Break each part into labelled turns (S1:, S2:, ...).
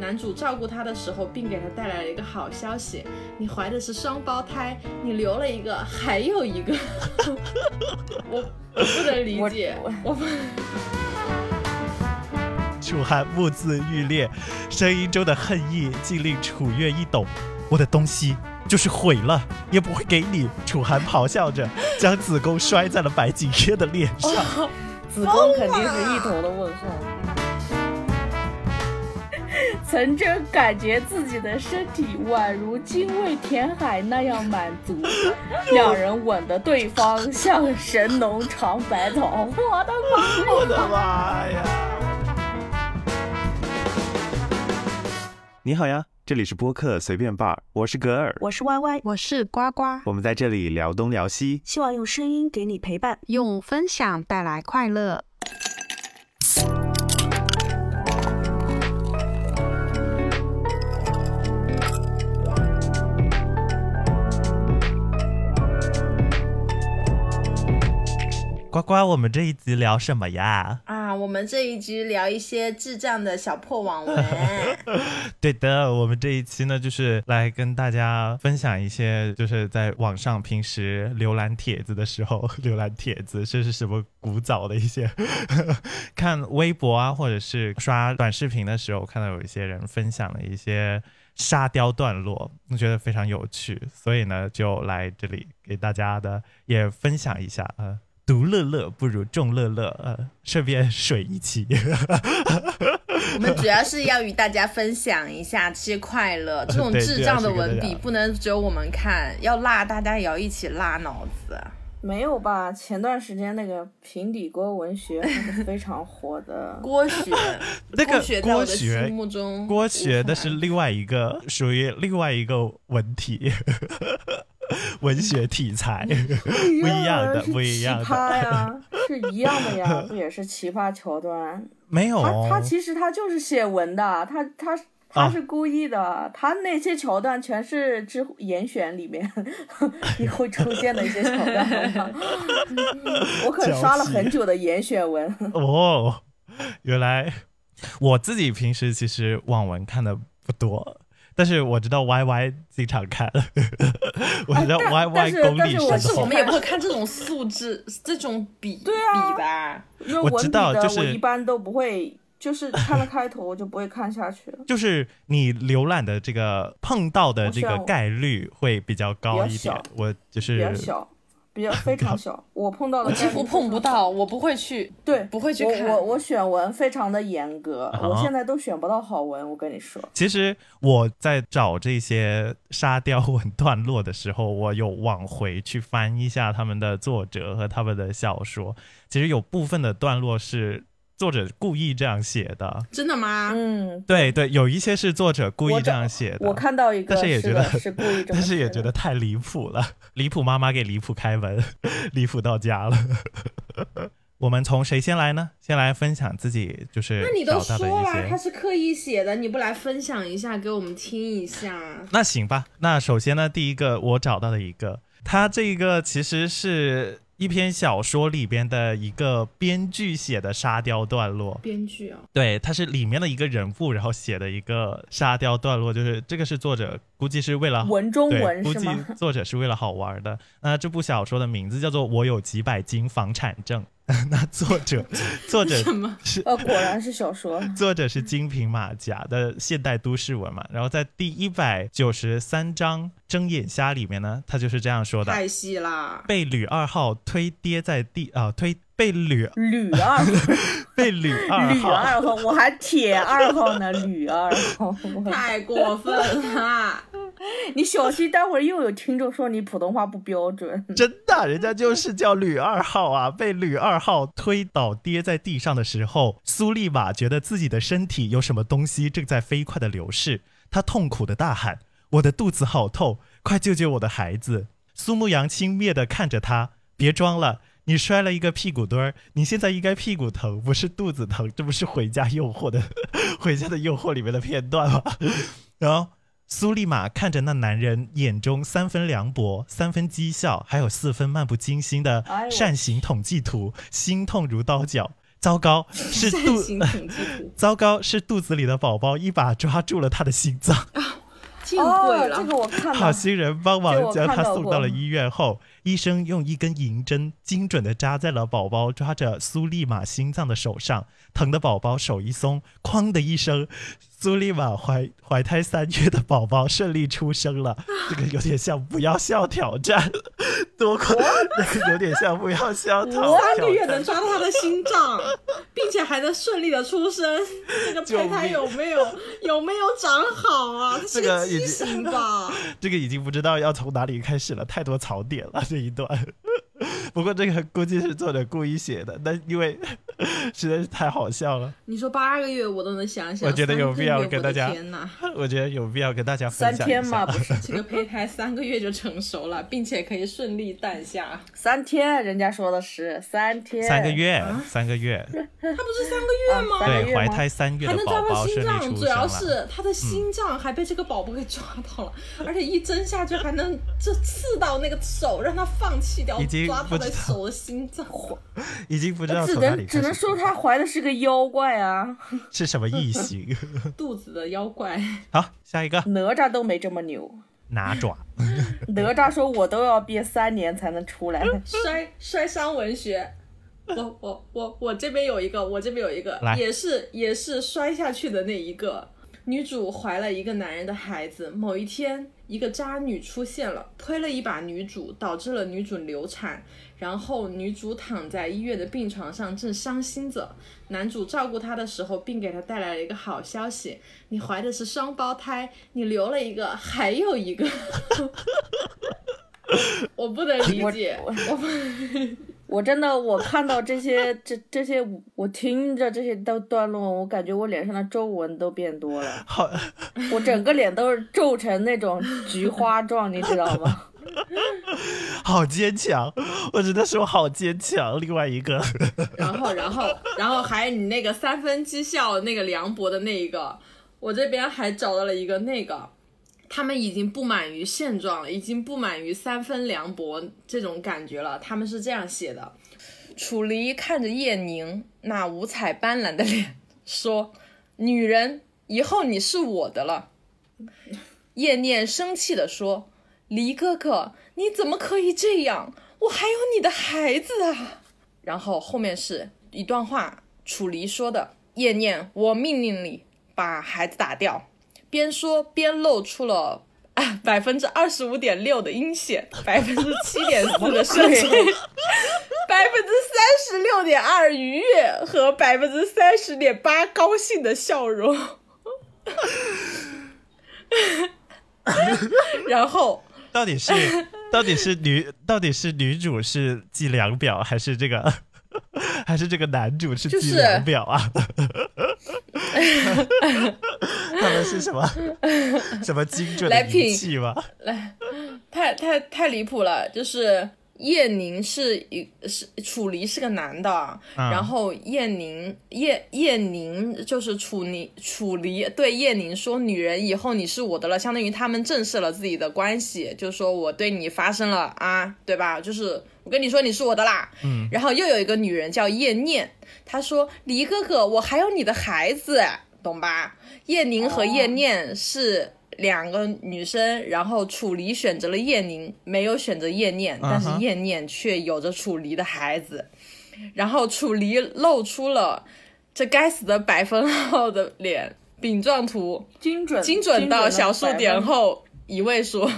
S1: 男主照顾她的时候，并给她带来了一个好消息：你怀的是双胞胎，你留了一个，还有一个。我我不能理解，我不。
S2: 楚寒目眦欲裂，声音中的恨意竟令楚月一抖。我的东西就是毁了，也不会给你。楚寒咆哮着，将子宫摔在了白景琛的脸上。
S3: 子宫肯定是一头的问号。曾真感觉自己的身体宛如精卫填海那样满足，两人吻的对方像神农尝百草。我的妈！
S2: 我的妈呀！你好呀，这里是播客随便吧，我是格尔，
S4: 我是歪歪
S5: 我是呱呱，
S2: 我们在这里聊东聊西，
S4: 希望用声音给你陪伴，
S5: 用分享带来快乐。
S2: 呱呱，我们这一集聊什么呀？
S1: 啊，我们这一集聊一些智障的小破网文。
S2: 对的，我们这一期呢，就是来跟大家分享一些，就是在网上平时浏览帖子的时候，浏览帖子这是什么古早的一些，看微博啊，或者是刷短视频的时候，看到有一些人分享了一些沙雕段落，我觉得非常有趣，所以呢，就来这里给大家的也分享一下啊。独乐乐不如众乐乐，呃，顺便水一期。
S1: 我们主要是要与大家分享一下这些快乐，这种智障的文笔不能只有我们看，要辣大家也要一起辣脑子。
S3: 没有吧？前段时间那个平底锅文学非常火的
S1: 郭学，
S2: 那个
S1: 郭学心目中
S2: 郭学那是另外一个属于另外一个文体。文学题材 不一样的，不一样
S3: 的呀，是一样的呀，不也是奇葩桥段？
S2: 没有，
S3: 他他其实他就是写文的，他他他是故意的，他那些桥段全是之严选里面也会出现的一些桥段。我可刷了很久的严选文。
S2: 哦，原来我自己平时其实网文看的不多。但是我知道 Y Y 经常看，我知道 Y Y 功力深厚。
S1: 但是我们也不会看这种素质、这种比
S3: 对啊
S1: 比吧。
S2: 我知道，就是
S3: 我一般都不会，就是看了开头我就不会看下去了。
S2: 就是你浏览的这个碰到的这个概率会比较高一点。我就是
S3: 比较小。比较 非常小，我碰到的
S1: 几乎碰不到，我不会去，
S3: 对，
S1: 不会去看。
S3: 我我选文非常的严格，我现在都选不到好文。我跟你说，
S2: 其实我在找这些沙雕文段落的时候，我有往回去翻一下他们的作者和他们的小说，其实有部分的段落是。作者故意这样写的，
S1: 真的吗？
S3: 嗯，
S2: 对对，有一些是作者故意这样写的。
S3: 我看到一个，
S2: 但是也觉得
S3: 是故意，
S2: 但是也觉得太离谱了。离谱妈妈给离谱开门，离谱到家了。我们从谁先来呢？先来分享自己就是
S1: 那你都说了，他是刻意写的，你不来分享一下给我们听一下？
S2: 那行吧。那首先呢，第一个我找到的一个，他这个其实是。一篇小说里边的一个编剧写的沙雕段落，
S1: 编剧啊，
S2: 对，他是里面的一个人物，然后写的一个沙雕段落，就是这个是作者估计是为了
S3: 文中文
S2: 估计作者是为了好玩的。那这部小说的名字叫做《我有几百斤房产证》。那作者，作者是
S3: 呃，果然是小说。
S2: 作者是金瓶马甲的现代都市文嘛？然后在第一百九十三章《睁眼瞎》里面呢，他就是这样说的：
S1: 太细啦！
S2: 被吕二号推跌在地啊，推被吕
S3: 吕二
S2: 被吕二
S3: 吕二号，我还铁二号呢，吕二号
S1: 太过分了。
S3: 你小心，待会儿又有听众说你普通话不标准。
S2: 真的，人家就是叫吕二号啊！被吕二号推倒跌在地上的时候，苏丽玛觉得自己的身体有什么东西正在飞快的流逝，她痛苦的大喊：“我的肚子好痛，快救救我的孩子！”苏牧阳轻蔑的看着他：“别装了，你摔了一个屁股墩儿，你现在应该屁股疼，不是肚子疼。这不是《回家诱惑》的《回家的诱惑》里面的片段吗？”然后。苏丽玛看着那男人眼中三分凉薄、三分讥笑，还有四分漫不经心的扇形统计图，心痛如刀绞。糟糕，是肚 糟糕是肚子里的宝宝一把抓住了他的心脏。
S1: 见 鬼
S3: 哦，
S1: 了！
S3: 这个我看
S2: 好
S3: 了，
S2: 心人帮忙将他
S3: 看到过
S2: 送到了医院后，医生用一根银针精准的扎在了宝宝抓着苏丽玛心脏的手上，疼的宝宝手一松，哐的一声，苏丽玛怀怀胎三月的宝宝顺利出生了。这个有点像不要笑挑战，多快？那 个有点像不要笑我
S1: 三个月。能抓到他的心脏，并且还能顺利的出生，这个胚胎有没有有没有长好啊？
S2: 这个已经
S1: 畸形吧？
S2: 这个已经不知道要从哪里开始了，太多槽点了这一段。不过这个估计是作者故意写的，但因为 实在是太好笑了，
S1: 你说八个月我都能想想，
S2: 我觉得有必要跟大家
S1: 天哪，
S2: 我觉得有必要跟大家分
S3: 三
S2: 享三。
S3: 天嘛，不是
S1: 这个胚胎三个月就成熟了，并且可以顺利诞下。
S3: 三天，人家说的是三天，
S2: 三个月，三个月，
S1: 他不是三个月吗？
S2: 对，怀胎三月的
S1: 还能抓到
S2: 宝宝顺利
S1: 心脏，主要。是他的心脏还被这个宝宝给抓到了，而且一针下去还能这刺到那个手，让他放弃掉
S2: 已经
S1: 抓他的
S2: 不知道
S1: 手的心脏。
S2: 已经不知道
S3: 只
S2: 从哪里开始
S3: 能只能说他怀的是个妖怪啊，
S2: 是什么异形。
S1: 肚子的妖怪，
S2: 好，下一个
S3: 哪吒都没这么牛。
S2: 哪吒，
S3: 哪吒说：“我都要憋三年才能出来。
S1: 摔摔伤文学。我我我我这边有一个，我这边有一个，也是也是摔下去的那一个。女主怀了一个男人的孩子，某一天，一个渣女出现了，推了一把女主，导致了女主流产。然后女主躺在医院的病床上，正伤心着。男主照顾她的时候，并给她带来了一个好消息：你怀的是双胞胎，你留了一个，还有一个。我不能理解，
S3: 我
S1: 我不
S3: 我真的，我看到这些这这些，我听着这些都段落，我感觉我脸上的皱纹都变多了，
S2: 好，
S3: 我整个脸都是皱成那种菊花状，你知道吗？
S2: 好坚强，我只能说好坚强。另外一个，
S1: 然后，然后，然后还有你那个三分讥笑那个梁博的那一个，我这边还找到了一个那个，他们已经不满于现状了，已经不满于三分凉薄这种感觉了。他们是这样写的：楚离看着叶宁那五彩斑斓的脸，说：“女人，以后你是我的了。”叶念生气地说：“离哥哥，你怎么可以这样？我还有你的孩子啊！”然后后面是一段话，楚离说的：“叶念，我命令你把孩子打掉。”边说边露出了啊百分之二十五点六的阴险，百分之七点四的深情，百分之三十六点二愉悦和百分之三十点八高兴的笑容。然后
S2: 到底是 到底是女到底是女主是计量表，还是这个 还是这个男主是计量表啊？他们是什么什么精准的仪器吗？
S1: 来太太太离谱了，就是叶宁是一是楚离是个男的，
S2: 嗯
S1: 然后叶宁叶叶宁就是楚离楚离对叶宁说，女人以后你是我的了，相当于他们正视了自己的关系，就说我对你发生了啊，对吧？就是我跟你说你是我的啦，嗯，然后又有一个女人叫叶念，她说离哥哥，我还有你的孩子，懂吧？叶宁和叶念是。两个女生，然后楚离选择了叶宁，没有选择叶念，但是叶念却有着楚离的孩子。然后楚离露出了这该死的百分号的脸饼状图，
S3: 精准
S1: 精准到小数点后一位数。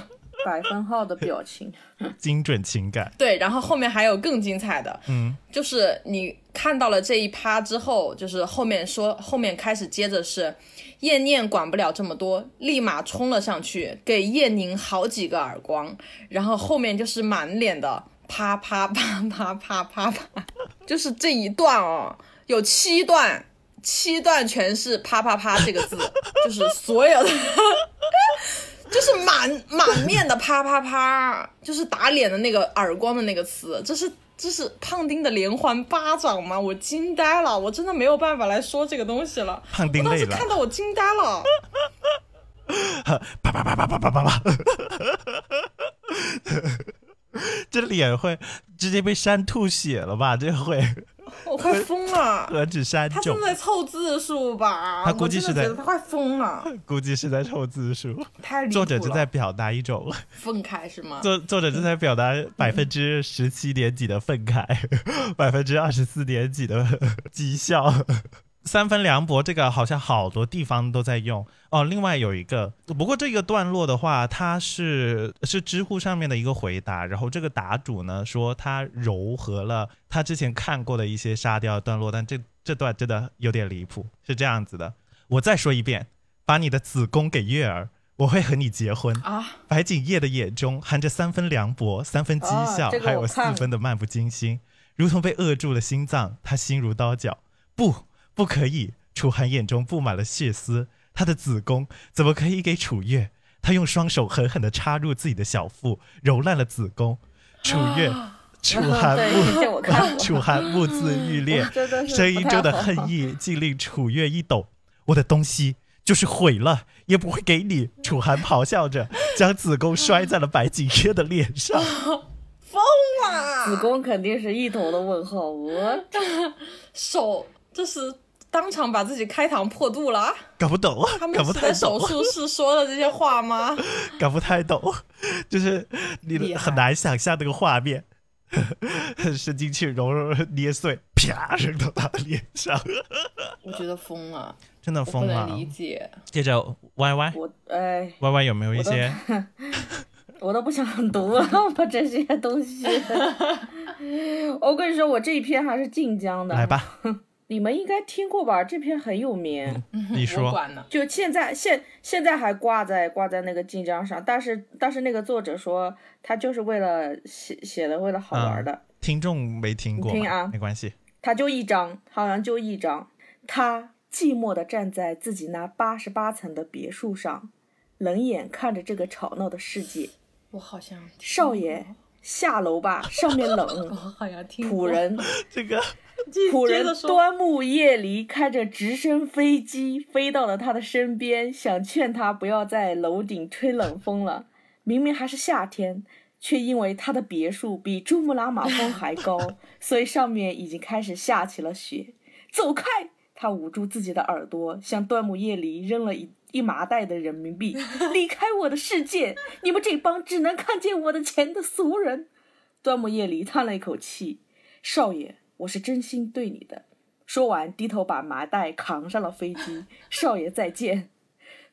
S3: 百分号的表情，
S2: 精准情感，
S1: 对，然后后面还有更精彩的，
S2: 嗯，
S1: 就是你看到了这一趴之后，就是后面说后面开始接着是叶念管不了这么多，立马冲了上去，给叶宁好几个耳光，然后后面就是满脸的啪啪啪啪啪啪啪，就是这一段哦，有七段。七段全是啪啪啪这个字，就是所有的，就是满满面的啪啪啪，就是打脸的那个耳光的那个词，这是这是胖丁的连环巴掌吗？我惊呆了，我真的没有办法来说这个东西了。
S2: 胖丁累了
S1: 我当时看，到我惊呆了，
S2: 啪啪啪啪啪啪啪啪，这脸会直接被扇吐血了吧？这会。
S1: 我快疯了。
S2: 何止山重
S1: 他正，在凑字数吧？
S2: 他估计是在
S1: 他快疯了，
S2: 估计是在凑字数。
S1: 太离谱
S2: 作者正在表达一种
S1: 愤慨是吗？
S2: 作作者正在表达百分之十七点几的愤慨，百分之二十四点几的讥笑。三分凉薄这个好像好多地方都在用哦。另外有一个，不过这个段落的话，它是是知乎上面的一个回答，然后这个答主呢说他糅合了他之前看过的一些沙雕段落，但这这段真的有点离谱，是这样子的。我再说一遍，把你的子宫给月儿，我会和你结婚。
S1: 啊，
S2: 白景烨的眼中含着三分凉薄、三分讥笑，
S3: 啊这个
S2: 还有四分的漫不经心，如同被扼住了心脏。他心如刀绞，不，不可以！楚寒眼中布满了血丝，他的子宫怎么可以给楚月？他用双手狠狠地插入自己的小腹，揉烂了子宫。楚月，楚寒
S3: 对
S2: 目，
S3: 这我看过
S2: 楚寒目眦欲裂，声音中的恨意竟令楚月一抖。我的东西就是毁了，也不会给你。楚寒咆哮着，将子宫摔在了白景月的脸上。
S1: 疯了！
S3: 子宫肯定是一头的问号，我
S1: 手这是当场把自己开膛破肚了。
S2: 搞不懂，
S1: 他们
S2: 搞不太
S1: 是在手，术室说的这些话吗？
S2: 搞不太懂，就是你很难想象那个画面，伸进去揉揉捏碎，啪扔到他的脸上，
S1: 我觉得疯了，
S2: 真的疯了。
S1: 理解。
S2: 接着 Y Y
S3: 我哎
S2: ，Y Y 有没有一些？
S3: 我都不想读了，我这些东西。我跟你说，我这一篇还是晋江的，
S2: 来，吧，
S3: 你们应该听过吧？这篇很有名。
S1: 我
S2: 你说。
S3: 就现在现现在还挂在挂在那个晋江上，但是但是那个作者说他就是为了写写的为了好玩的，
S2: 听众没听过，
S3: 你听啊
S2: 没关系。
S3: 他就一张，好像就一张。他寂寞的站在自己那八十八层的别墅上，冷眼看着这个吵闹的世界。
S1: 我好像
S3: 少爷，下楼吧，上面冷 我。
S1: 好像听过
S3: 仆人
S2: 这个
S1: 接
S3: 仆人端木叶离开着直升飞机飞到了他的身边，想劝他不要在楼顶吹冷风了。明明还是夏天，却因为他的别墅比珠穆朗玛峰还高，所以上面已经开始下起了雪。走开！他捂住自己的耳朵，向端木叶离扔了一一麻袋的人民币。离开我的世界！你们这帮只能看见我的钱的俗人！端木叶离叹了一口气：“少爷，我是真心对你的。”说完，低头把麻袋扛上了飞机。少爷再见。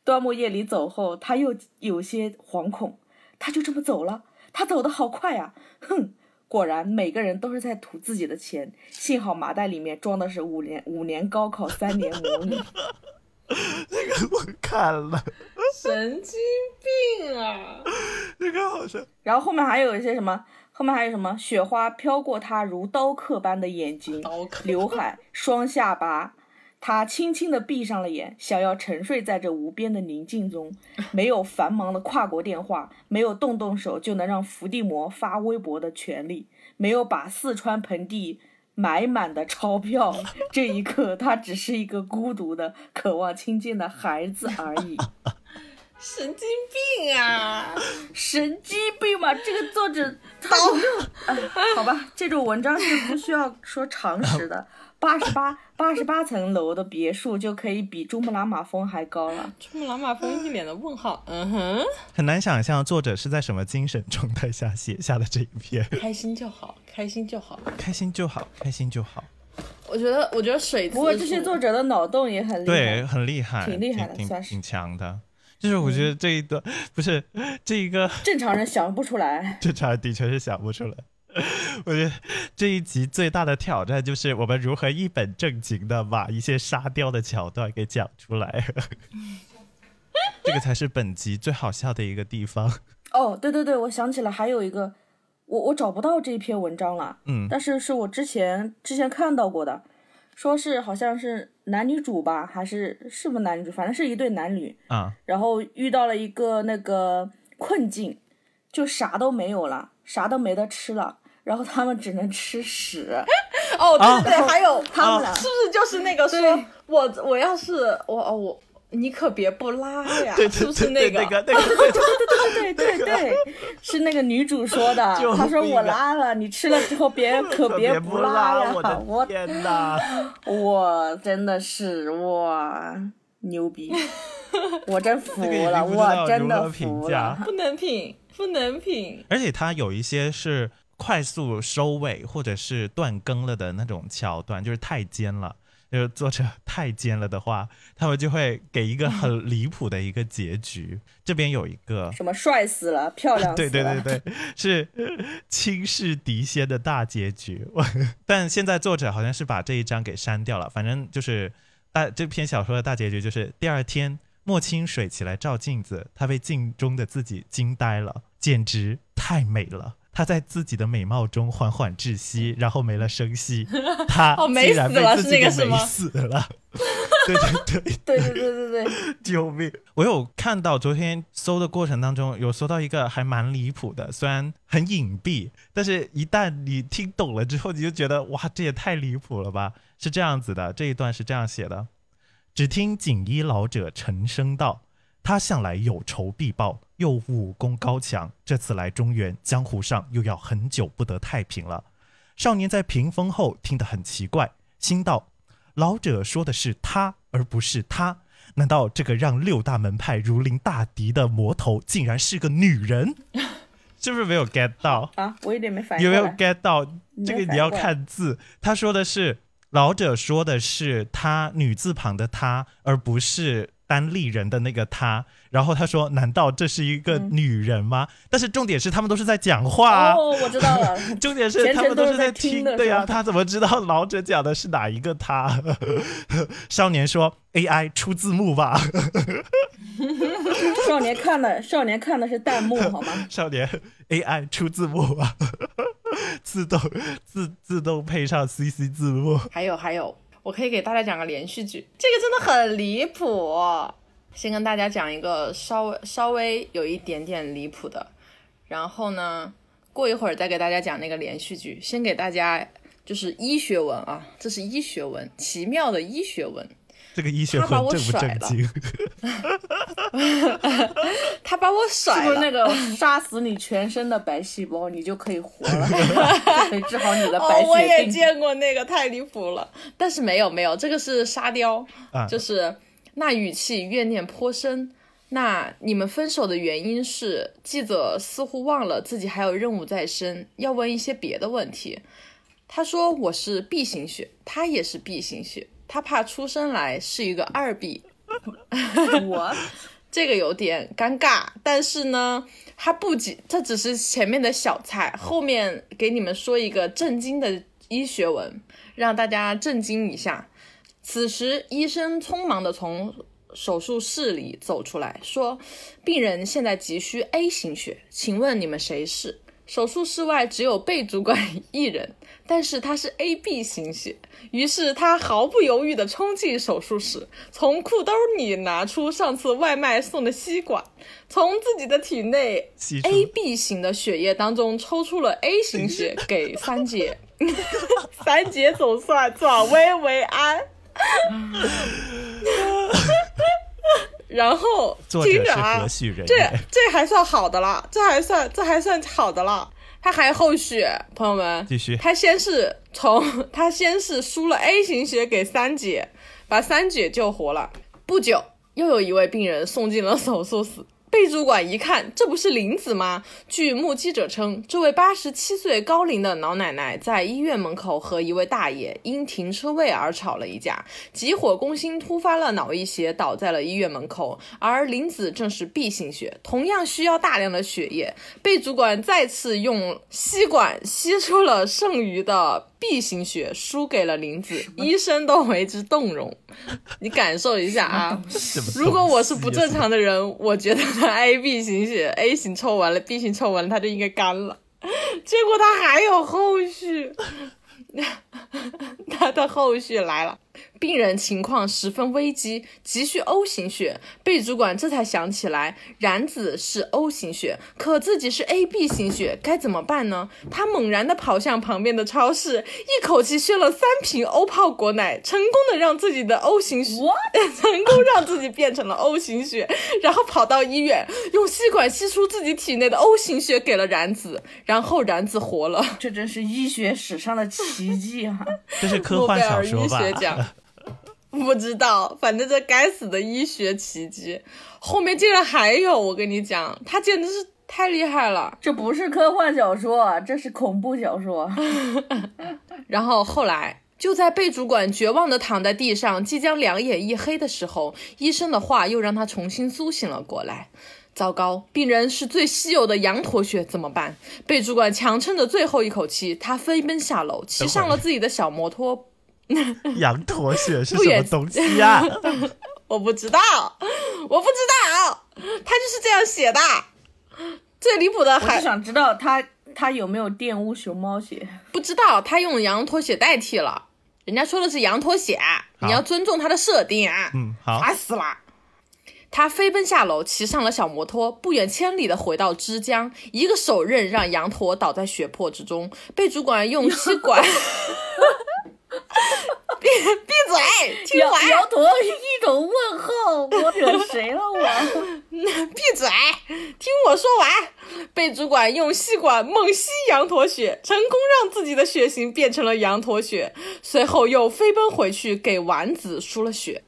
S3: 端木叶离走后，他又有些惶恐。他就这么走了？他走的好快啊！哼，果然每个人都是在图自己的钱。幸好麻袋里面装的是五年五年高考三年模拟。
S2: 我看了，
S1: 神经病啊！
S2: 这个好像
S3: 然后后面还有一些什么？后面还有什么？雪花飘过他如刀刻般的眼睛，刘海，双下巴。他轻轻地闭上了眼，想要沉睡在这无边的宁静中。没有繁忙的跨国电话，没有动动手就能让伏地魔发微博的权利，没有把四川盆地买满的钞票。这一刻，他只是一个孤独的、渴望亲近的孩子而已。
S1: 神经病啊！
S3: 神经病吧？这个作者他有没有？哎，好吧，这种文章是不需要说常识的。八十八八十八层楼的别墅就可以比珠穆朗玛峰还高了。
S1: 珠穆朗玛峰一脸的问号。嗯哼，
S2: 很难想象作者是在什么精神状态下写下的这一篇。
S1: 开心就好，开心就好。
S2: 开心就好，开心就好。
S1: 我觉得，我觉得水
S3: 不过这些作者的脑洞也很厉
S2: 对，
S3: 害。
S2: 很厉害，
S3: 挺厉害的
S2: 挺
S3: 算是
S2: 挺强的。就是我觉得这一段、不是这一个
S3: 正常人想不出来。
S2: 正常人的确是想不出来。我觉得这一集最大的挑战就是我们如何一本正经的把一些沙雕的桥段给讲出来，这个才是本集最好笑的一个地方。
S3: 哦，对对对，我想起来还有一个，我我找不到这一篇文章了，
S2: 嗯
S3: 但是是我之前之前看到过的，说是好像是男女主吧，还是是不是男女主，反正是一对男女，
S2: 啊，
S3: 然后遇到了一个那个困境，就啥都没有了，啥都没得吃了，然后他们只能吃屎。
S1: 哦，
S2: 啊
S1: 对对对，还有
S3: 他们俩
S1: 是不是就是那个说
S3: 对
S1: 我我要是我哦我你可别不拉呀，
S2: 对
S1: 是不是
S2: 对对
S1: 个？
S2: 那个 对对
S3: 对对对，是那个女主说的。她说我拉了，你吃了之后别可
S2: 可
S3: 别
S2: 不
S3: 拉呀！
S2: 我的天哪！
S3: 我真的是哇牛逼，我真服了，我真的服了。
S1: 不能品，不能品。
S2: 而且它有一些是快速收尾或者是断更了的那种桥段，就是太尖了。就是作者 太奸了的话，他们就会给一个很离谱的一个结局。这边有一个，
S3: 什么帅死了，漂亮 死
S2: 对
S3: 了，
S2: 对对 对，是轻视敌仙的大结局。我但现在作者好像是把这一章给删掉了。反正就是大这篇小说的大结局就是第二天，莫清水起来照镜子，他被镜中的自己惊呆了，简直太美了。他在自己的美貌中缓缓窒息，然后没了声息。他竟然被
S1: 死了是
S2: 自己给美死了。对 对对，
S3: 对对对对对，
S2: 救命！我有看到昨天搜的过程当中，有搜到一个还蛮离谱的，虽然很隐蔽，但是一旦你听懂了之后，你就觉得哇，这也太离谱了吧？是这样子的，这一段是这样写的：只听锦衣老者沉声道。他向来有仇必报，又武功高强，这次来中原，江湖上又要很久不得太平了。少年在屏风后听得很奇怪，心道：老者说的是他，而不是他。难道这个让六大门派如临大敌的魔头，竟然是个女人？是不是没有 get 到？
S3: 啊，我有点没反应
S2: 有没有。get 到？这个你要看字，他说的是老者说的是他女字旁的他，而不是单立人的那个他。然后他说：“难道这是一个女人吗？”但是重点是他们都是在讲话啊。
S3: 哦，我知道了，
S2: 重点是他们
S3: 都是在听
S2: 听，对呀、他怎么知道老者讲的是哪一个他？少年说：“AI 出字幕吧。
S3: 少年看的少年看的是弹幕好吗？”
S2: 少年 AI 出字幕吧，自动自自动配上 CC 字幕。
S1: 还有还有，我可以给大家讲个连续剧，这个真的很离谱。先跟大家讲一个稍微稍微有一点点离谱的，然后呢，过一会儿再给大家讲那个连续剧。先给大家就是医学文啊，这是医学文，奇妙的医学文。
S2: 这个医学
S1: 他把我
S2: 文正不
S1: 甩了
S2: 正经？
S1: 他把我
S3: 是
S1: 甩了，
S3: 不是那个杀死你全身的白细胞，你就可以活了，就可以治好你的白
S1: 哦，我也？见过那个，太离谱了。但是没有没有，这个是沙雕，
S2: 啊
S1: 就是那语气怨念颇深。那你们分手的原因是，记者似乎忘了自己还有任务在身，要问一些别的问题。他说我是 B 型血，他也是 B 型血，他怕出生来是一个二 B，
S3: 我
S1: 这个有点尴尬，但是呢，他不仅这只是前面的小菜，后面给你们说一个震惊的医学文，让大家震惊一下。此时，医生匆忙的从手术室里走出来，说：“病人现在急需 A 型血，请问你们谁是？”手术室外只有贝主管 一人，但是他是 AB 型血，于是他毫不犹豫地冲进手术室，从裤兜里拿出上次外卖送的吸管，从自己的体内 AB 型的血液当中抽出了 A 型血 给三姐，三姐总算转危为安。然后听着啊这？这还算好的了，这还算这还算好的了。他还后续，朋友们，
S2: 继续
S1: 他先是从他先是输了 A 型血给三姐，把三姐救活了。不久，又有一位病人送进了手术室。贝主管一看，这不是林子吗？据目击者称，这位八十七岁高龄的老奶奶在医院门口和一位大爷因停车位而吵了一架，急火攻心，突发了脑溢血，倒在了医院门口。而林子正是 B 型血，同样需要大量的血液。贝主管再次用吸管吸出了剩余的 B 型血，输给了林子，医生都为之动容。你感受一下啊！如果我是不正常的人，我觉得他 A B 型血，A 型抽完了，B 型抽完了，他就应该干了。结果他还有后续，他的后续来了。病人情况十分危机，急需 O 型血。贝主管这才想起来，冉子是 O 型血，可自己是 AB 型血，该怎么办呢？他猛然地跑向旁边的超市，一口气炫了三瓶 O 泡果奶，成功的让自己的 O 型血，成功让自己变成了 O 型血，然后跑到医院，用吸管吸出自己体内的 O 型血给了冉子，然后冉子活了。
S3: 这真是医学史上的奇迹啊！
S2: 这是科幻
S1: 诺贝尔医
S2: 小说吧？
S1: 学奖。不知道，反正这该死的医学奇迹，后面竟然还有！我跟你讲，他简直是太厉害了。
S3: 这不是科幻小说，这是恐怖小说。
S1: 然后后来，就在贝主管绝望地躺在地上，即将两眼一黑的时候，医生的话又让他重新苏醒了过来。糟糕，病人是最稀有的羊驼血，怎么办？贝主管强撑着最后一口气，他飞奔下楼，骑上了自己的小摩托。
S2: 羊驼血是什么东西呀、
S1: 我不知道，我不知道，他就是这样写的。最离谱的
S3: 我
S1: 还
S3: 就想知道他他有没有玷污熊猫血？
S1: 不知道他用羊驼血代替了，人家说的是羊驼血，你要尊重他的设定啊！
S2: 嗯，好，
S1: 烦死了。他飞奔下楼，骑上了小摩托，不远千里的回到枝江，一个手刃让羊驼倒在血泊之中。被主管用吸管闭 闭嘴，听
S3: 羊
S1: 完。
S3: 羊驼一种问号，我惹谁了我？
S1: 闭嘴，听我说完。被主管用吸管猛吸羊驼血，成功让自己的血型变成了羊驼血，随后又飞奔回去给丸子输了血。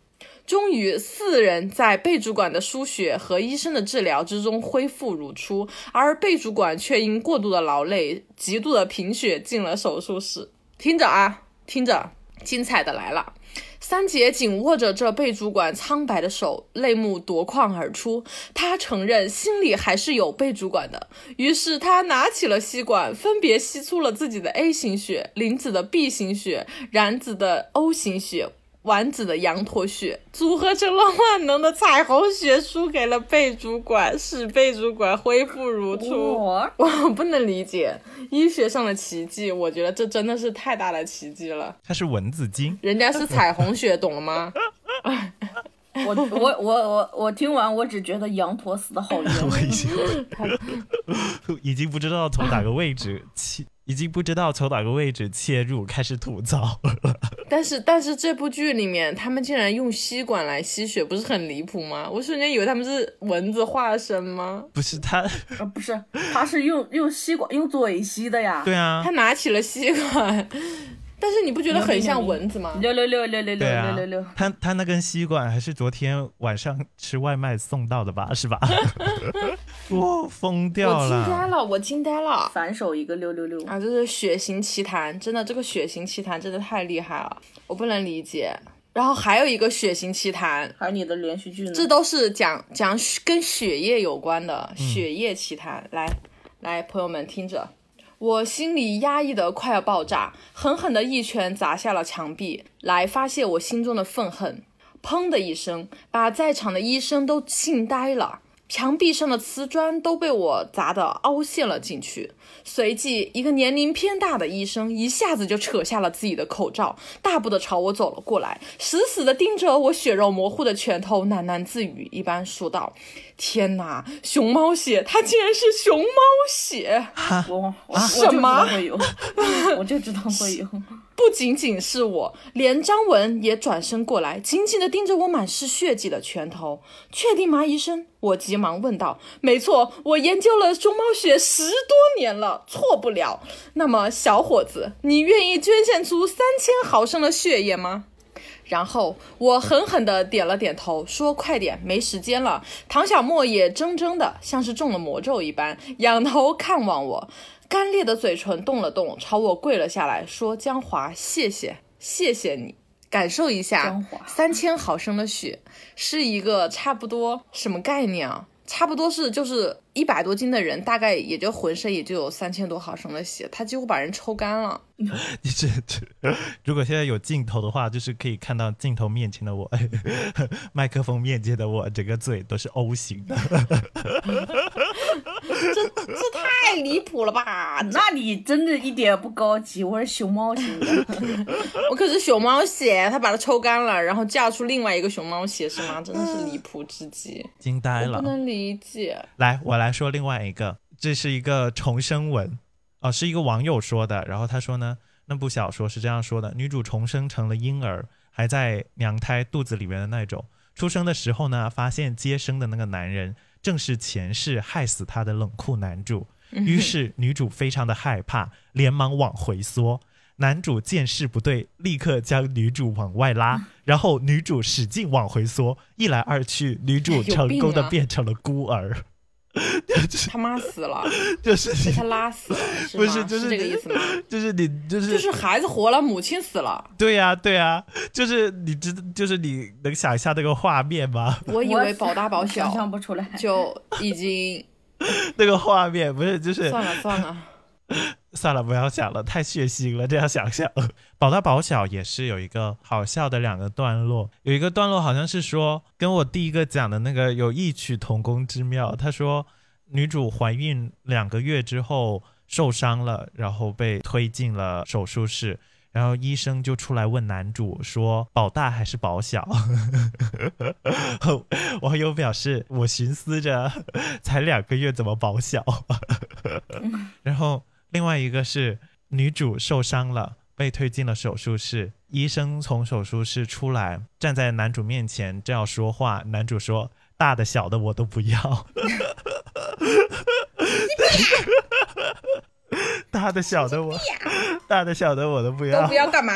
S1: 终于，四人在贝主管的输血和医生的治疗之中恢复如初，而贝主管却因过度的劳累、极度的贫血进了手术室。听着啊，听着，精彩的来了！三姐紧握着这被主管苍白的手，泪目夺眶而出。她承认心里还是有被主管的，于是她拿起了吸管，分别吸出了自己的 A 型血、林子的 B 型血、冉子的 O 型血。丸子的羊驼血组合成了万能的彩虹血，输给了贝主管，使贝主管恢复如初。
S3: 我
S1: 我不能理解医学上的奇迹，我觉得这真的是太大的奇迹了。
S2: 它是蚊子精。
S1: 人家是彩虹血，懂了吗？
S3: 我我我我我听完，我只觉得羊驼死的好冤
S2: 我已经已经不知道从哪个位置切，已经不知道从哪个位置切入开始吐槽。
S1: 但是但是这部剧里面，他们竟然用吸管来吸血，不是很离谱吗？我瞬间以为他们是蚊子化身吗？
S2: 不是他，
S3: 呃，不是，他是用用吸管用嘴吸的呀。
S2: 对啊
S1: 他，拿起了吸管，但是你不觉得很像蚊子吗？
S3: 六六六六六六六六六，，
S2: 他他那根吸管还是昨天晚上吃外卖送到的吧？是吧？我，疯掉了
S1: 我惊呆
S2: 了！
S1: 我惊呆了。
S3: 反手一个六六六。
S1: 啊，这是血型奇谈，真的，这个血型奇谈真的太厉害了，我不能理解。然后还有一个血型奇谈，
S3: 还有你的连续剧呢？
S1: 这都是讲讲跟血液有关的血液奇谈。来来，朋友们听着，我心里压抑的快要爆炸，狠狠的一拳砸下了墙壁，来发泄我心中的愤恨。砰的一声，把在场的医生都惊呆了。墙壁上的瓷砖都被我砸得凹陷了进去。随即，一个年龄偏大的医生一下子就扯下了自己的口罩，大步的朝我走了过来，死死的盯着我血肉模糊的拳头，喃喃自语一般说道：“天哪，熊猫血，它竟然是熊猫血！
S3: 我我
S1: 什
S3: 我就知道
S1: 么
S3: 会有，我就知道会有。
S1: 不仅仅是我，连张文也转身过来，紧紧地盯着我满是血迹的拳头。确定吗，医生？我急忙问道。没错，我研究了熊猫血十多年了，错不了。那么，小伙子，你愿意捐献出三千毫升的血液吗？然后我狠狠地点了点头，说：“快点，没时间了。”唐小沫也怔怔的，像是中了魔咒一般，仰头看望我，干裂的嘴唇动了动，朝我跪了下来，说：“江华，谢谢，谢谢你。”感受一下
S3: 江华，
S1: 三千毫升的血是一个差不多什么概念啊？差不多是就是一百多斤的人，大概也就浑身也就有三千多毫升的血，他几乎把人抽干了。
S2: 你这这，如果现在有镜头的话，就是可以看到镜头面前的我，麦克风面前的我，整个嘴都是 O 型的。
S1: 这这太离谱了吧？
S3: 那你真的一点不高级，我是熊猫型的。
S1: 我可是熊猫血，他把它抽干了，然后嫁出另外一个熊猫血是吗？真的是离谱至极，
S2: 惊呆了。
S1: 不能理解。
S2: 来，我来说另外一个，这是一个重生文，哦，是一个网友说的。然后他说呢，那部小说是这样说的：女主重生成了婴儿，还在娘胎肚子里面的那种。出生的时候呢，发现接生的那个男人正是前世害死她的冷酷男主。于是女主非常的害怕，连忙往回缩。男主见势不对，立刻将女主往外拉，然后女主使劲往回缩，一来二去，女主成功的变成了孤儿。
S1: 他妈死了，
S2: 就是
S1: 被他拉死了，
S2: 不是就是
S1: 这个意思吗？
S2: 就是你就是
S1: 就是孩子活了，母亲死了。
S2: 对呀对呀，就是你知就是你能想象那个画面吗？
S1: 我以为保大保小，
S3: 想象不出来，
S1: 就已经
S2: 那个画面不是就是
S1: 算了算了
S2: 算了，不要想了，太血腥了。这样想象，保大保小也是有一个好笑的两个段落，有一个段落好像是说跟我第一个讲的那个有异曲同工之妙。他说女主怀孕两个月之后受伤了，然后被推进了手术室，然后医生就出来问男主说保大还是保小？网友表示我寻思着 才两个月怎么保小？然后。另外一个是女主受伤了，被推进了手术室。医生从手术室出来，站在男主面前正要说话。男主说：“大的小的我都不要。”大的小的我，大的小的我都不要。
S1: 都不要干嘛？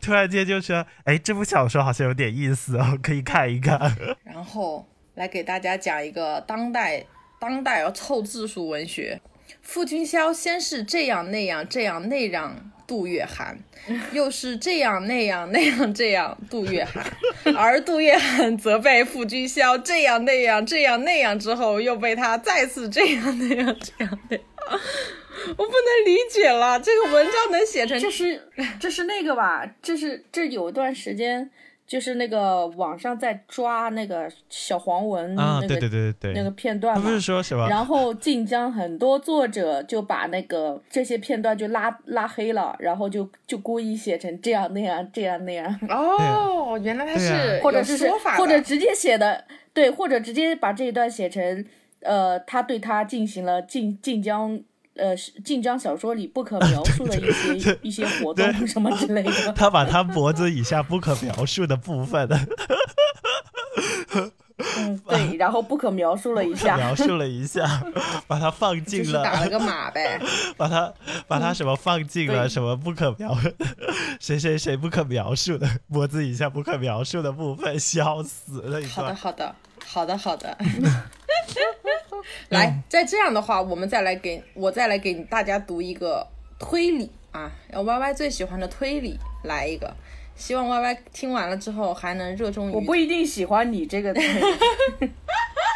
S2: 突然间就说：“哎，这部小说好像有点意思哦，可以看一看。”
S1: 然后来给大家讲一个当代当代要凑字数文学。傅君霄先是这样那样这样那样杜月寒，又是这样那样那样这样杜月寒，而杜月寒责备傅君霄这样那样这样那样之后，又被他再次这样那样这样那样，我不能理解了，这个文章能写成
S3: 这是这是那个吧？这是这有段时间。就是那个网上在抓那个小黄文那个
S2: 对对对对
S3: 那个片段嘛，
S2: 不是说什么？
S3: 然后晋江很多作者就把那个这些片段就拉拉黑了，然后就就故意写成这样那样这样那样。
S1: 哦，原来他是
S3: 或者是或者直接写的对，或者直接把这一段写成呃，他对他进行了晋晋江。呃，晋江小说里不可描述的一些 一些活动什么之类的，
S2: 他把他脖子以下不可描述的部分，
S3: 嗯，对，然后不可描述了一下，
S2: 描述了一下，把它放进了，
S1: 打了个码呗，
S2: 把它把它什么放进了什么不可描，谁谁谁不可描述的脖子以下不可描述的部分，笑死了。
S1: 好的，好的，好的，好的。来，再这样的话，我们再来给我再来给大家读一个推理啊要，Y Y 最喜欢的推理，来一个，希望 Y Y 听完了之后还能热衷于。
S3: 我不一定喜欢你这个推理，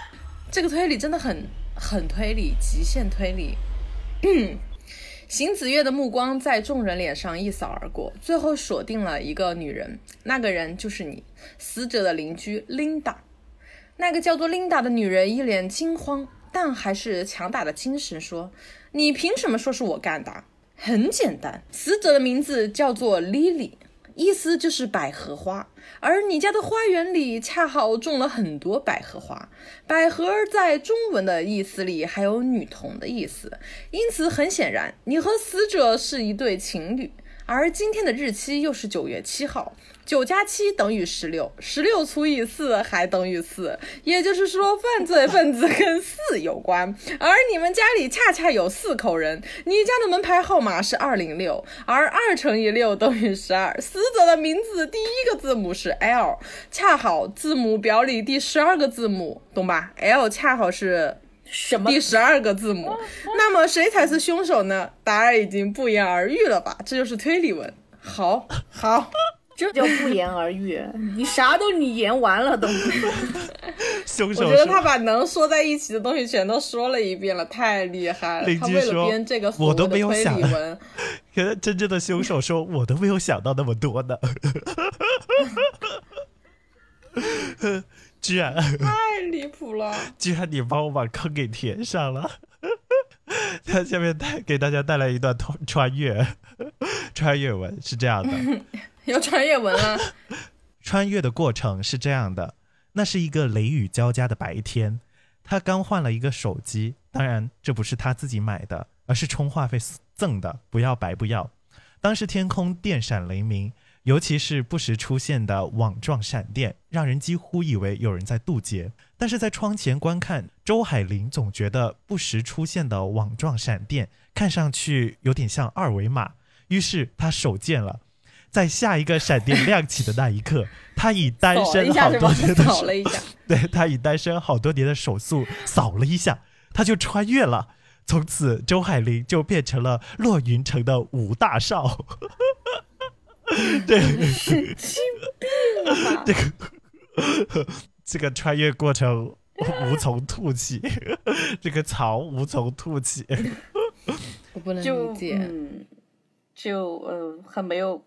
S1: 这个推理真的很很推理，极限推理。邢子月的目光在众人脸上一扫而过，最后锁定了一个女人，那个人就是你死者的邻居琳达。那个叫做琳达的女人一脸惊慌，但还是强大的精神说：“你凭什么说是我干的？很简单，死者的名字叫做 Lily，意思就是百合花，而你家的花园里恰好种了很多百合花。百合在中文的意思里还有女童的意思，因此很显然，你和死者是一对情侣。而今天的日期又是九月七号。”九加七等于十六，十六除以四还等于四，也就是说犯罪分子跟四有关。而你们家里恰恰有四口人，你家的门牌号码是二零六，而二乘以六等于十二。死者的名字第一个字母是 L，恰好字母表里第十二个字母，懂吧？L 恰好是
S3: 什么？
S1: 第十二个字母。那么谁才是凶手呢？答案已经不言而喻了吧？这就是推理文。好，好。
S3: 这叫不言而喻，你啥都你言完了都。
S2: 凶手，
S1: 我觉得他把能说在一起的东西全都说了一遍了，太厉害了。他为了编这个
S2: 我都没有想
S1: 文，
S2: 可是真正的凶手说，我都没有想到那么多呢。居然
S1: 太离谱了！
S2: 居然你帮我把坑给填上了。他下面带给大家带来一段穿穿越，穿越文是这样的。
S1: 有穿越文了。
S2: 穿越的过程是这样的：那是一个雷雨交加的白天，他刚换了一个手机，当然这不是他自己买的，而是充话费赠的，不要白不要。当时天空电闪雷鸣，尤其是不时出现的网状闪电，让人几乎以为有人在渡劫。但是在窗前观看，周海林总觉得不时出现的网状闪电看上去有点像二维码，于是他手贱了。在下一个闪电亮起的那一刻，他以单身好多年的
S1: 扫了一下，
S2: 对他以单身好多年的手速扫了一下，他就穿越了。从此，周海林就变成了落云城的五大少。对，
S3: 神经病啊！
S2: 这个 这个穿越过程无从吐起，这个槽无从吐起。
S1: 我不能理解。
S3: 嗯，就呃很没有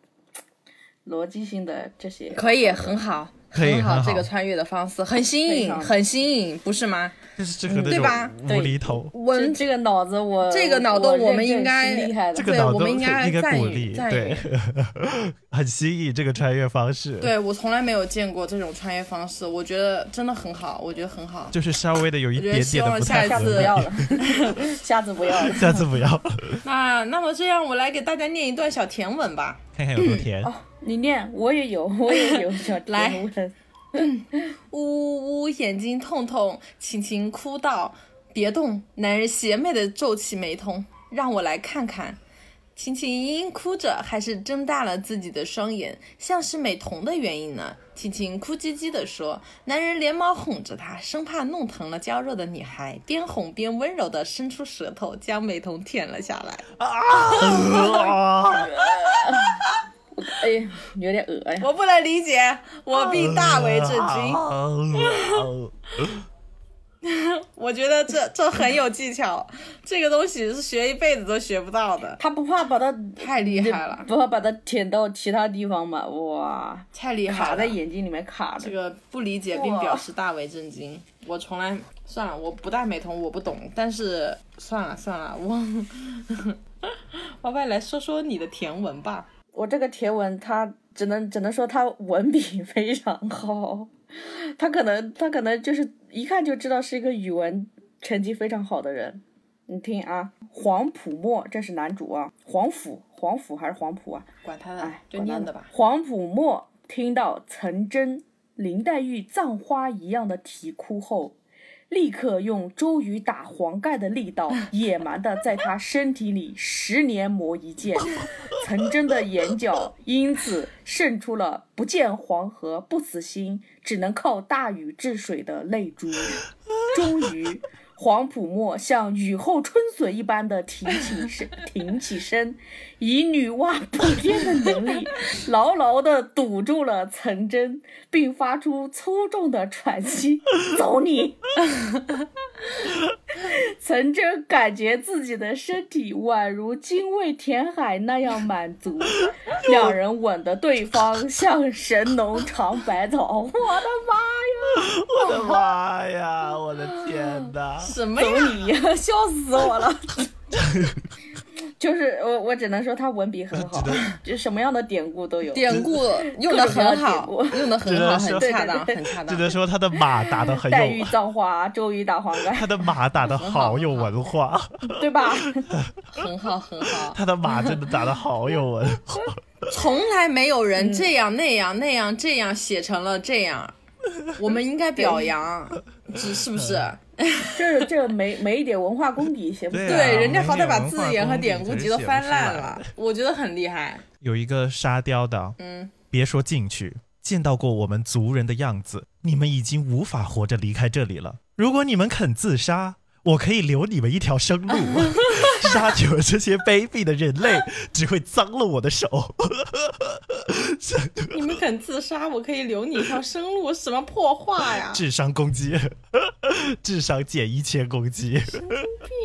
S3: 逻辑性的这些，
S1: 可以，很好，好，
S2: 可以很好
S1: 这个穿越的方式很新颖，很新颖，不是吗？
S2: 就是这个那
S1: 对吧
S2: 种无厘头，
S1: 我
S3: 这这个脑子我
S1: 这个脑洞我们应该
S3: 厉害的，
S1: 对
S2: 这个脑洞
S1: 我们应该
S2: 鼓励，对，很新颖这个穿越方式。
S1: 对我从来没有见过这种穿越方式，我觉得真的很好，我觉得很好。
S2: 就是稍微的有一点
S1: 希望
S2: 点的不太
S3: 下
S1: 下次
S2: 合理
S3: 次不要了，下次不要了。
S2: 下次不要，
S1: 那那么这样，我来给大家念一段小甜文吧。
S2: 看看有多甜。
S3: 哦，你念，我也有，我也有小
S1: 来
S3: 甜文
S1: 呜呜呜，眼睛痛痛，轻轻哭道：“别动！”男人邪魅的皱起眉头，让我来看看。晴晴嘤嘤哭着，还是睁大了自己的双眼，像是美瞳的原因呢。晴晴哭唧唧地说，男人连忙哄着她，生怕弄疼了娇弱的女孩，边哄边温柔地伸出舌头，将美瞳舔了下来。
S2: 啊
S3: 哎呀，有点恶呀。
S1: 我不能理解，我必大为震
S2: 啊
S1: 惊。我觉得这这很有技巧，这个东西是学一辈子都学不到的，
S3: 他不怕把它
S1: 太厉害了，
S3: 不怕把它舔到其他地方吗？哇，
S1: 太厉害了！
S3: 卡在眼睛里面卡着。
S1: 这个不理解并表示大为震惊。我从来算了，我不戴美瞳，我不懂。但是算了算了，我 歪歪来说说你的甜文吧。
S3: 我这个甜文，他只能只能说他文笔非常好，他可能他可能就是一看就知道是一个语文成绩非常好的人。你听啊，黄浦墨，这是男主啊，黄甫，黄甫还是黄埔啊？
S1: 管他呢
S3: 哎，，
S1: 就念的吧。
S3: 黄浦墨听到曾真、林黛玉葬花一样的啼哭后，立刻用周瑜打黄盖的力道，野蛮的在他身体里十年磨一剑。曾真的眼角因此渗出了“不见黄河不死心，只能靠大禹治水”的泪珠。终于，黄浦墨像雨后春笋一般的挺起身，挺起身，以女娲补天的能力，牢牢地堵住了陈真，并发出粗重的喘息：“走你！” 曾真感觉自己的身体宛如精卫填海那样满足，两人吻得对方像神农尝百草。我的妈呀！
S2: 我的妈呀！我的
S1: 么呀？
S3: 你呀！笑死我了。就是我，我只能说他文笔很好，就什么样的典故都有。
S1: 典故用的很好用的很好，很
S3: 对
S1: 恰当，很恰当
S2: 只。能说他的马打的很
S3: 黛玉
S2: 有，
S3: 葬花，周瑜打黄盖，
S2: 他的马打的好有文化，
S3: 对吧？
S1: 很好，很好。
S2: 他的马真的打的好有文化。
S1: 从来没有人这样那样那样这样写成了这样，我们应该表扬，是是不是？
S3: 这这没没一点文化功底写不出
S2: 对啊。
S1: 对，人家好歹把字眼和典故集都翻烂了，我觉得很厉害。
S2: 有一个沙雕的，
S1: 嗯，
S2: 别说进去，见到过我们族人的样子，你们已经无法活着离开这里了。如果你们肯自杀，我可以留你们一条生路。杀去我这些卑鄙的人类，只会脏了我的手。
S1: 你们肯自杀，我可以留你一条生路，什么破话呀？
S2: 智商攻击，智商减一千攻击。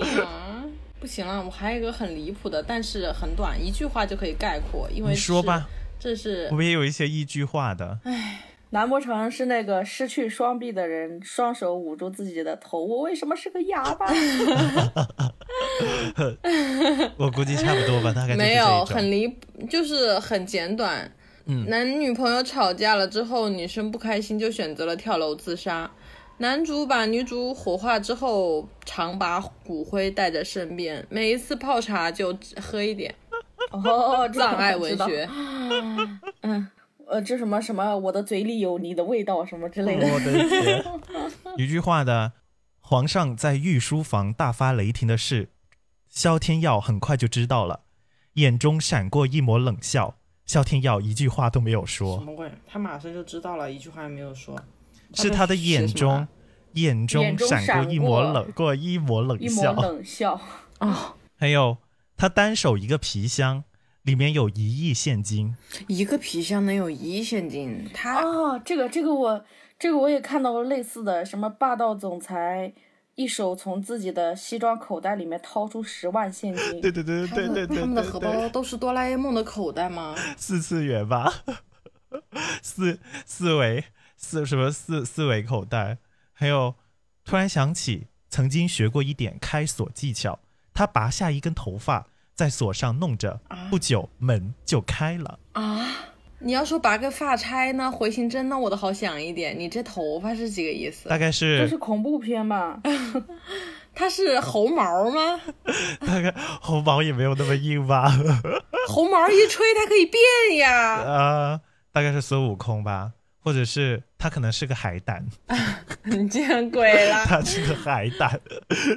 S1: 病啊！不行了，我还有一个很离谱的，但是很短，一句话就可以概括，因为
S2: 你说吧，
S1: 这是
S2: 我们也有一些一句话的。
S3: 难不成是那个失去双臂的人，双手捂住自己的头？我为什么是个哑巴？
S2: 我估计差不多吧，大概
S1: 没有，很离，就是很简短。
S2: 嗯
S1: 男女朋友吵架了之后，女生不开心就选择了跳楼自杀。男主把女主火化之后，常把骨灰带在身边，每一次泡茶就只喝一点。
S3: 哦，这
S1: 葬爱文学，
S3: 嗯，呃，这什么什么，我的嘴里有你的味道，什么之类的。
S2: 我的天！一句话的，皇上在御书房大发雷霆的事，萧天耀很快就知道了，眼中闪过一抹冷笑。萧天耀一句话都没有说
S1: 什
S2: 说，
S1: 么鬼？他马上就知道了，一句话也没有说。
S2: 是他的眼中，眼中
S3: 眼中
S2: 闪过一抹冷过一抹冷
S3: 一抹
S2: 笑。
S3: 冷笑，
S1: 哦，
S2: 还有，他单手一个皮箱，里面有一亿现金。
S1: 一个皮箱能有一亿现金，他
S3: 哦，这个这个我这个我也看到过类似的，什么霸道总裁一手从自己的西装口袋里面掏出十万现金，
S2: 对对对对对 对
S1: 他们的荷包都是哆啦 A 梦的口袋吗？
S2: 四次元吧，四四维四什么四四维口袋，还有突然想起曾经学过一点开锁技巧，他拔下一根头发在锁上弄着，不久门就开了。
S1: 啊！你要说拔个发钗呢，回形针呢，我都好想一点。你这头发是几个意思
S2: 大？概是
S3: 这
S2: 是
S3: 是恐怖片吧？
S1: 它是猴毛吗？
S2: 大概猴毛也没有那么硬吧，
S1: 猴毛一吹它可以变呀。
S2: 呃，大概是孙悟空吧，或者是他可能是个海胆，
S1: 你 见鬼了！
S2: 他是个海胆，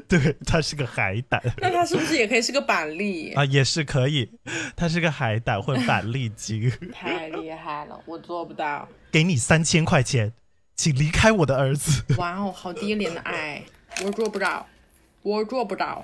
S2: 对，他是个海胆。
S1: 那他是不是也可以是个板栗？
S2: 啊，也是可以，他是个海胆或板栗精。
S1: 太厉害了，我做不到。
S2: 给你三千块钱，请离开我的儿子。
S1: 哇哦，好低廉的爱，我做不到，我做不到。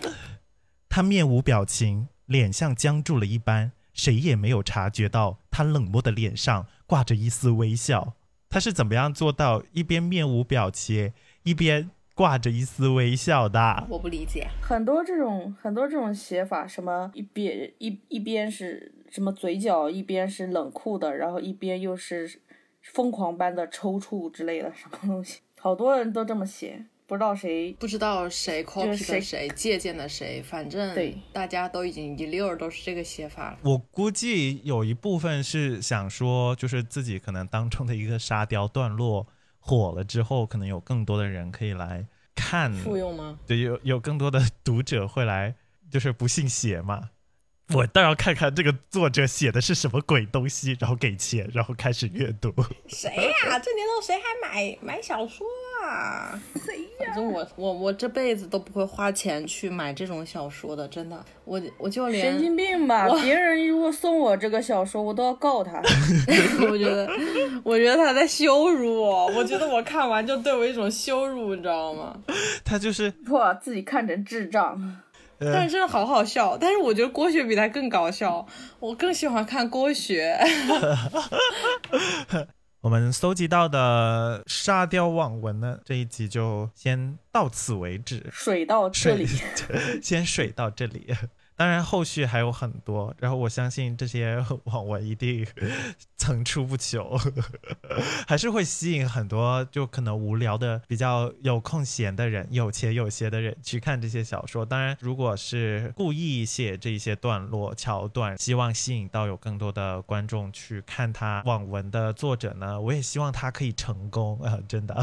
S2: 他面无表情，脸像僵住了一般，谁也没有察觉到他冷漠的脸上挂着一丝微笑。他是怎么样做到一边面无表情，一边挂着一丝微笑的？
S1: 我不理解。
S3: 很多这种很多这种写法，什么一边一一边是什么嘴角，一边是冷酷的，然后一边又是疯狂般的抽搐之类的什么东西，好多人都这么写，不知道谁
S1: 不知道谁 copy
S3: 谁
S1: 的谁，借鉴的谁，反正
S3: 对
S1: 大家都已经一溜儿都是这个写法了。
S2: 我估计有一部分是想说，就是自己可能当中的一个沙雕段落火了之后，可能有更多的人可以来看，
S1: 复用吗？
S2: 对，有有更多的读者会来，就是不信邪嘛。我倒要看看这个作者写的是什么鬼东西，然后给钱，然后开始阅读。
S1: 谁呀、这年头谁还买买小说啊？谁呀、反正我我我这辈子都不会花钱去买这种小说的，真的。我我就连
S3: 神经病吧？别人如果送我这个小说，我都要告他。
S1: 我觉得，我觉得他在羞辱我。我觉得我看完就对我一种羞辱，你知道吗？
S2: 他就是
S3: 不，自己看成智障。
S1: 但是真的好好笑。但是我觉得郭雪比他更搞笑，我更喜欢看郭雪。
S2: 我们搜集到的沙雕网文呢，这一集就先到此为止，
S3: 水到这里，
S2: 先水到这里。当然，后续还有很多，然后我相信这些 网文一定 层出不穷，还是会吸引很多就可能无聊的、比较有空闲的人、有钱有闲的人去看这些小说。当然，如果是故意写这些段落桥段，希望吸引到有更多的观众去看他网文的作者呢，我也希望他可以成功啊、真的。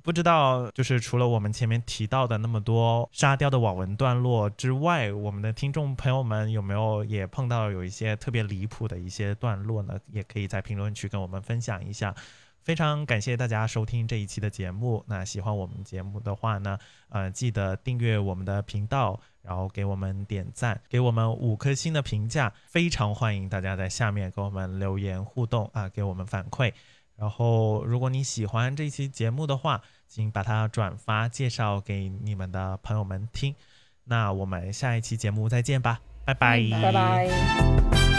S2: 不知道，就是除了我们前面提到的那么多沙雕的网文段落之外，我们的听众朋友们有没有也碰到有一些特别离谱的一些段落呢？也可以在评论区跟我们分享一下。非常感谢大家收听这一期的节目。那喜欢我们节目的话呢，呃，记得订阅我们的频道，然后给我们点赞，给我们五颗星的评价。非常欢迎大家在下面给我们留言互动啊，给我们反馈。然后，如果你喜欢这期节目的话，请把它转发介绍给你们的朋友们听。那我们下一期节目再见吧，
S3: 拜拜，